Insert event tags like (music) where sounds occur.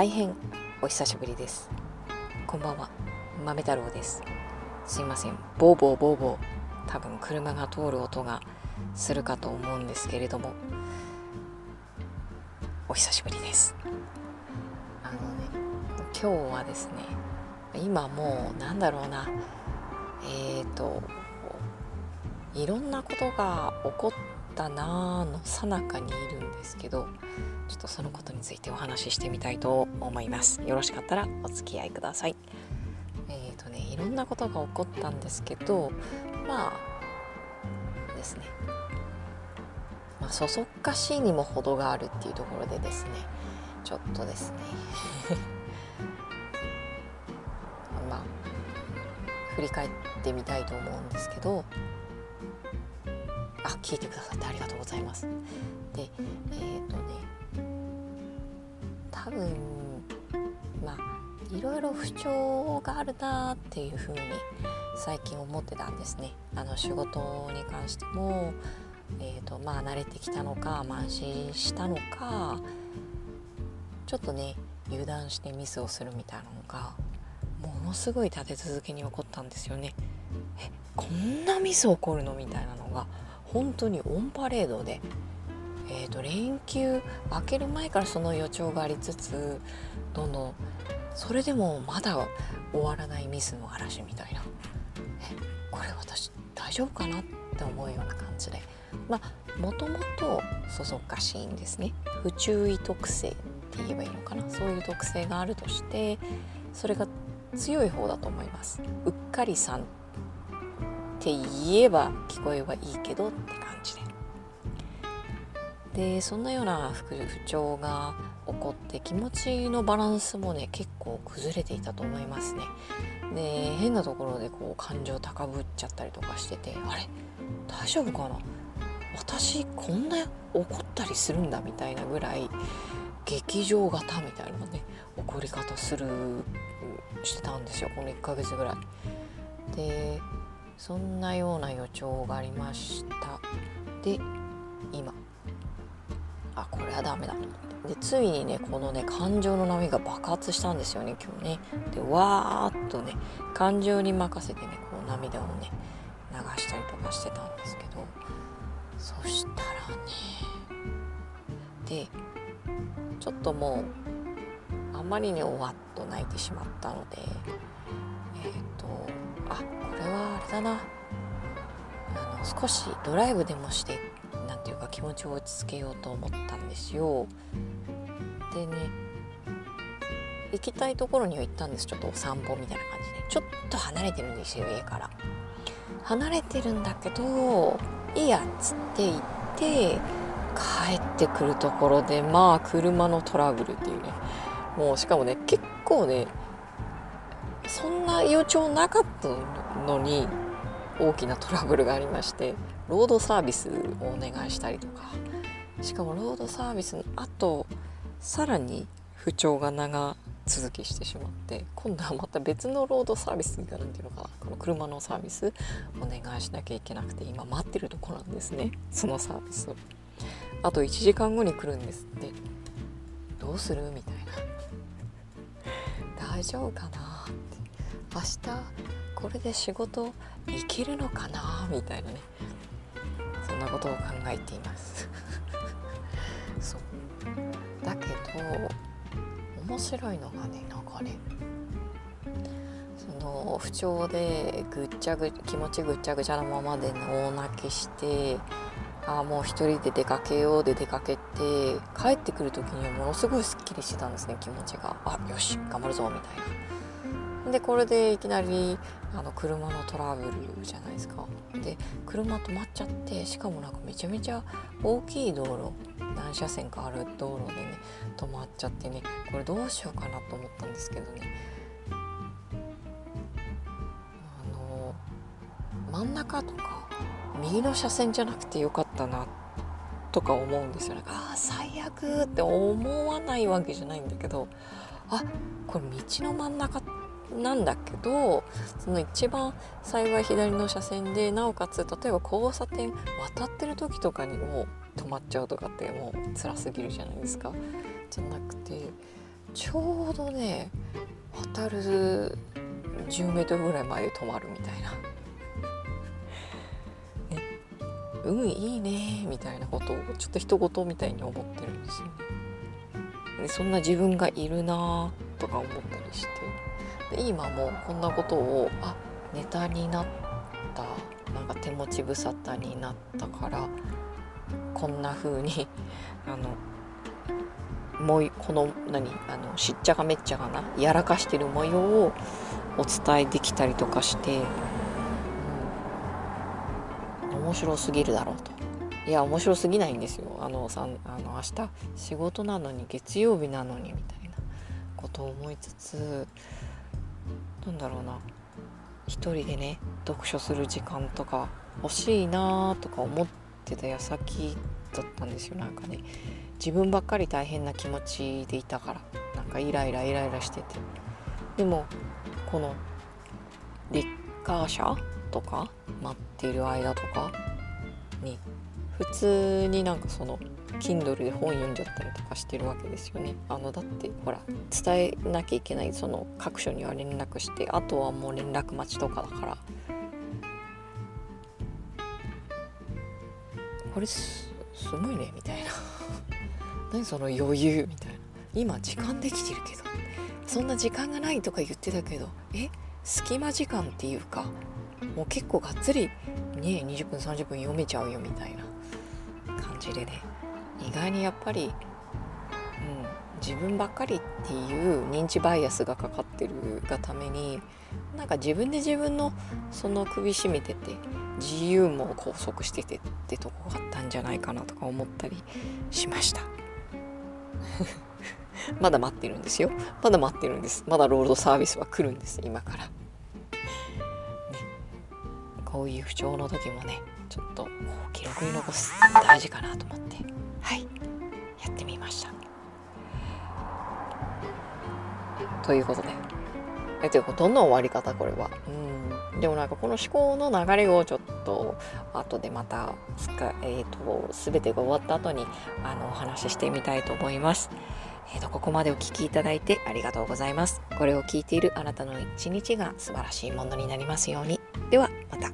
大変お久しぶりです。こんばんは。豆太郎です。すいません。ボーボーボーボー多分車が通る音がするかと思うんですけれども。お久しぶりです。あのね今日はですね今もうなんだろうな。えっ、ー、といろんなことが起こったなーのさなかにいるんですけどちょっとそのことについてお話ししてみたいと思います。よろしかったらお付き合いください。えっ、ー、とねいろんなことが起こったんですけどまあですね。まあそそっかしいにも程があるっていうところでですねちょっとですね。(laughs) まあ振り返ってみたいと思うんですけどあ聞いてくださってありがとうございますでえっ、ー、とね多分まあいろいろ不調があるなっていうふうに最近思ってたんですね。あの仕事に関しても、えーとまあ、慣れてきたのか、慢心したのかちょっとね油断してミスをするみたいなのがものすごい立て続けに起こったんですよね。えこんなミス起こるの？みたいなのが本当にオンパレードでえーと、連休明ける前からその予兆がありつつどんどんそれでもまだ終わらないミスの嵐みたいな。えこれ私大丈夫かなって思うような感じで。まあもともとそそっかしいんですね。不注意特性って言えばいいのかな。そういう特性があるとしてそれが強い方だと思います。うっかりさんっって言えば聞こえはいいけどって感じででそんなような不調が起こって気持ちのバランスもね結構崩れていたと思いますね。で変なところでこう感情高ぶっちゃったりとかしててあれ？大丈夫かな？私こんな怒ったりするんだみたいなぐらい劇場型みたいなね怒り方するしてたんですよこの1ヶ月ぐらい。でそんなような予兆がありました。で今。あこれはダメだ。と思ってでついにねこのね感情の波が爆発したんですよね今日ね。でわーっとね感情に任せてねこう涙をね流したりとかしてたんですけど。そしたらね。でちょっともうあまりにおわっと泣いてしまったのでえっ、ー、とあこれはあれだな。あの少しドライブでもして何ていうか気持ちを落ち着けようと思ったんですよ。でね行きたいところには行ったんです。ちょっとお散歩みたいな感じで。ちょっと離れてるんですよ家から。離れてるんだけどいいやっつって行って帰ってくるところでまあ車のトラブルっていうね。もうしかもね結構ねそんな予兆なかったののに大きなトラブルがありましてロードサービスをお願いしたりとか。しかもロードサービスの後さらに不調が長続きしてしまって今度はまた別のロードサービスが何ていうのかな。この車のサービスお願いしなきゃいけなくて今待ってるとこなんですね。そのサービスを。あと1時間後に来るんですって。どうするみたいな。大丈夫かなって。明日これで仕事行けるのかな？みたいなね。そんなことを考えています。(laughs) そう。だけど面白いのがねなんかねその不調でぐっちゃぐ気持ちぐっちゃぐちゃなままで大泣きしてあもう一人で出かけようで出かけて帰ってくる時にはものすごいすっきりしてたんですね気持ちが。あよし頑張るぞみたいな。でこれでいきなりあの車のトラブルじゃないですか。で車止まっちゃってしかもなんかめちゃめちゃ大きい道路何車線かある道路でね止まっちゃってねこれどうしようかなと思ったんですけどね。あの真ん中とか右の車線じゃなくてよかったなとか思うんですよね。ああ最悪って思わないわけじゃないんだけどあこれ道の真ん中ってなんだけどその一番幸い左の車線でなおかつ例えば交差点渡ってる時とかにも止まっちゃうとかってもう辛すぎるじゃないですか。じゃなくてちょうどね渡る10メートルぐらい前で止まるみたいな。ね、運いいねみたいなことをちょっと人事みたいに思ってるんですよね。でそんな自分がいるなとか思ったりしてで今もこんなことをあネタになったなんか手持ち無沙汰になったからこんな風に (laughs) あのもうこの何あのしっちゃかめっちゃかなやらかしてる模様をお伝えできたりとかして、うん、面白すぎるだろうと。いや面白すぎないんですよ。あのさあの明日仕事なのに月曜日なのにみたいなことを思いつつなんだろうな。一人でね読書する時間とか欲しいなとか思ってた矢先だったんですよ。なんかね自分ばっかり大変な気持ちでいたから。なんかイライライライラしてて。でもこのレッカー車とか待っている間とかに普通になんかその Kindle で本読んじゃったりとかしてるわけですよね。あのだってほら伝えなきゃいけないその各所には連絡してあとはもう連絡待ちとかだから。これすすごいねみたいな。(laughs) 何その余裕みたいな。今時間できてるけど。そんな時間がないとか言ってたけど。え隙間時間っていうかもう結構がっつりね20分30分読めちゃうよみたいな感じでね。意外にやっぱり、うん、自分ばっかりっていう認知バイアスがかかってるがためになんか自分で自分のその首絞めてて自由も拘束しててってとこがあったんじゃないかなとか思ったりしました。(laughs) まだ待ってるんですよ。まだ待ってるんです。まだロードサービスは来るんです今から、ね、こういう不調の時もねちょっと記録に残す大事かなと思って。はいやってみましたということでえていうかどんな終わり方これは？うんでもなんかこの思考の流れをちょっと後でまたすか、えーと、全てが終わった後にあのお話ししてみたいと思います。えーとここまでお聴きいただいてありがとうございます。これを聞いているあなたの一日が素晴らしいものになりますように。ではまた。